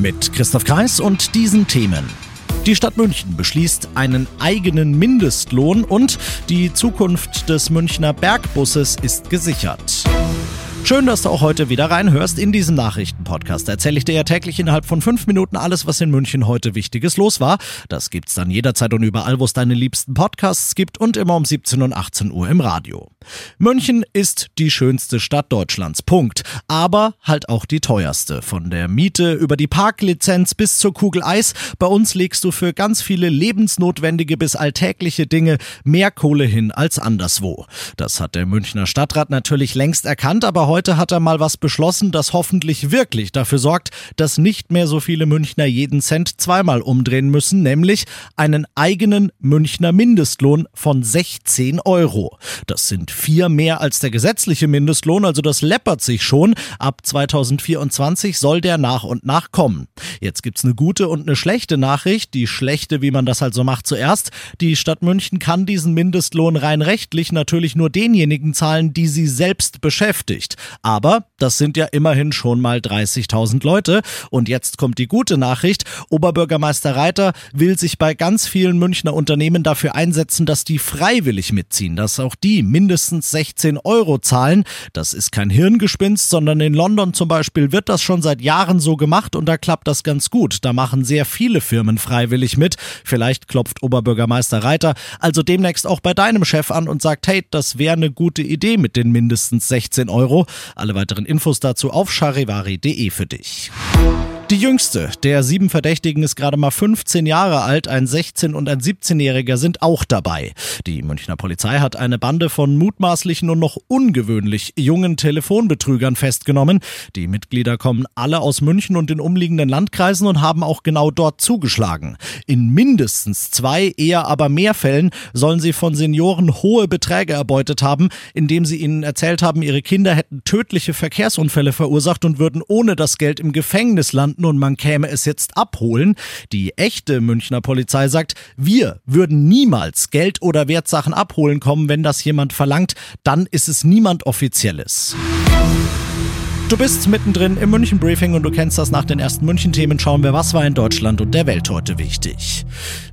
Mit Christoph Kreis und diesen Themen. Die Stadt München beschließt einen eigenen Mindestlohn und die Zukunft des Münchner Bergbusses ist gesichert. Schön, dass du auch heute wieder reinhörst. In diesem Nachrichtenpodcast erzähle ich dir ja täglich innerhalb von fünf Minuten alles, was in München heute Wichtiges los war. Das gibt's dann jederzeit und überall, wo es deine liebsten Podcasts gibt und immer um 17 und 18 Uhr im Radio. München ist die schönste Stadt Deutschlands. Punkt. Aber halt auch die teuerste. Von der Miete über die Parklizenz bis zur Kugel Eis. Bei uns legst du für ganz viele lebensnotwendige bis alltägliche Dinge mehr Kohle hin als anderswo. Das hat der Münchner Stadtrat natürlich längst erkannt, aber heute hat er mal was beschlossen, das hoffentlich wirklich dafür sorgt, dass nicht mehr so viele Münchner jeden Cent zweimal umdrehen müssen, nämlich einen eigenen Münchner Mindestlohn von 16 Euro. Das sind vier mehr als der gesetzliche Mindestlohn, also das läppert sich schon. Ab 2024 soll der nach und nach kommen. Jetzt gibt's eine gute und eine schlechte Nachricht. Die schlechte, wie man das halt so macht, zuerst. Die Stadt München kann diesen Mindestlohn rein rechtlich natürlich nur denjenigen zahlen, die sie selbst beschäftigt. Aber das sind ja immerhin schon mal 30.000 Leute. Und jetzt kommt die gute Nachricht. Oberbürgermeister Reiter will sich bei ganz vielen Münchner Unternehmen dafür einsetzen, dass die freiwillig mitziehen, dass auch die mindestens 16 Euro zahlen. Das ist kein Hirngespinst, sondern in London zum Beispiel wird das schon seit Jahren so gemacht und da klappt das ganz gut. Da machen sehr viele Firmen freiwillig mit. Vielleicht klopft Oberbürgermeister Reiter also demnächst auch bei deinem Chef an und sagt, hey, das wäre eine gute Idee mit den mindestens 16 Euro. Alle weiteren Infos dazu auf charivari.de für dich. Die jüngste der sieben Verdächtigen ist gerade mal 15 Jahre alt, ein 16- und ein 17-Jähriger sind auch dabei. Die Münchner Polizei hat eine Bande von mutmaßlichen und noch ungewöhnlich jungen Telefonbetrügern festgenommen. Die Mitglieder kommen alle aus München und den umliegenden Landkreisen und haben auch genau dort zugeschlagen. In mindestens zwei, eher aber mehr Fällen sollen sie von Senioren hohe Beträge erbeutet haben, indem sie ihnen erzählt haben, ihre Kinder hätten tödliche Verkehrsunfälle verursacht und würden ohne das Geld im Gefängnis landen und man käme es jetzt abholen. Die echte Münchner Polizei sagt, wir würden niemals Geld oder Wertsachen abholen kommen, wenn das jemand verlangt, dann ist es niemand Offizielles. Du bist mittendrin im München Briefing und du kennst das nach den ersten München Themen. Schauen wir, was war in Deutschland und der Welt heute wichtig.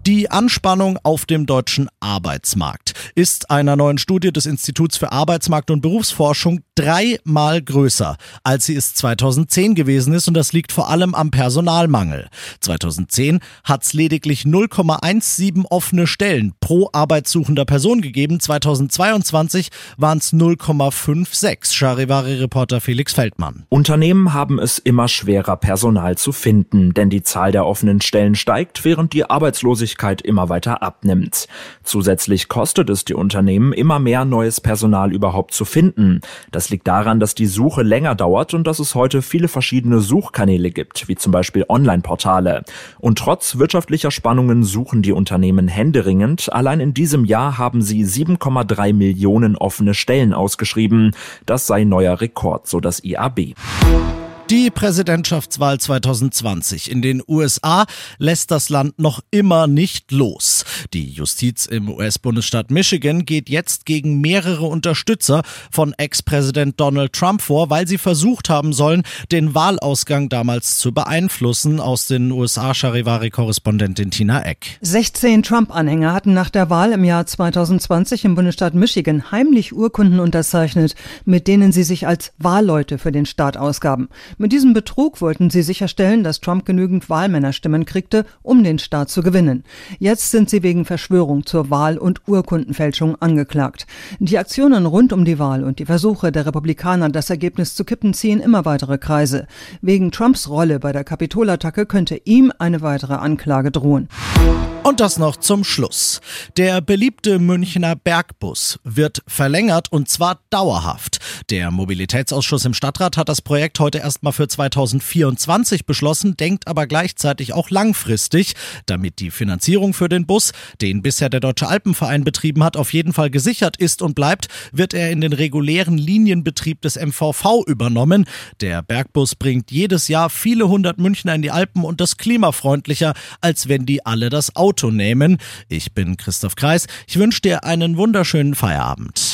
Die Anspannung auf dem deutschen Arbeitsmarkt ist einer neuen Studie des Instituts für Arbeitsmarkt und Berufsforschung dreimal größer, als sie es 2010 gewesen ist und das liegt vor allem am Personalmangel. 2010 hat es lediglich 0,17 offene Stellen pro arbeitssuchender Person gegeben, 2022 waren es 0,56. Charivari-Reporter Felix Feldmann. Unternehmen haben es immer schwerer, Personal zu finden, denn die Zahl der offenen Stellen steigt, während die Arbeitslosigkeit Arbeitslosigkeit immer weiter abnimmt. Zusätzlich kostet es die Unternehmen immer mehr neues Personal überhaupt zu finden. Das liegt daran, dass die Suche länger dauert und dass es heute viele verschiedene Suchkanäle gibt, wie zum Beispiel Online-Portale. Und trotz wirtschaftlicher Spannungen suchen die Unternehmen händeringend. Allein in diesem Jahr haben sie 7,3 Millionen offene Stellen ausgeschrieben. Das sei neuer Rekord, so das IAB. be. Die Präsidentschaftswahl 2020 in den USA lässt das Land noch immer nicht los. Die Justiz im US-Bundesstaat Michigan geht jetzt gegen mehrere Unterstützer von Ex-Präsident Donald Trump vor, weil sie versucht haben sollen, den Wahlausgang damals zu beeinflussen. Aus den USA Charivari-Korrespondentin Tina Eck. 16 Trump-Anhänger hatten nach der Wahl im Jahr 2020 im Bundesstaat Michigan heimlich Urkunden unterzeichnet, mit denen sie sich als Wahlleute für den Staat ausgaben. Mit diesem Betrug wollten sie sicherstellen, dass Trump genügend Wahlmännerstimmen kriegte, um den Staat zu gewinnen. Jetzt sind sie wegen Verschwörung zur Wahl- und Urkundenfälschung angeklagt. Die Aktionen rund um die Wahl und die Versuche der Republikaner, das Ergebnis zu kippen, ziehen immer weitere Kreise. Wegen Trumps Rolle bei der Kapitolattacke könnte ihm eine weitere Anklage drohen. Und das noch zum Schluss. Der beliebte Münchner Bergbus wird verlängert und zwar dauerhaft. Der Mobilitätsausschuss im Stadtrat hat das Projekt heute erstmal für 2024 beschlossen, denkt aber gleichzeitig auch langfristig, damit die Finanzierung für den Bus, den bisher der Deutsche Alpenverein betrieben hat, auf jeden Fall gesichert ist und bleibt, wird er in den regulären Linienbetrieb des MVV übernommen. Der Bergbus bringt jedes Jahr viele hundert Münchner in die Alpen und das klimafreundlicher, als wenn die alle das Auto nehmen. Ich bin Christoph Kreis. Ich wünsche dir einen wunderschönen Feierabend.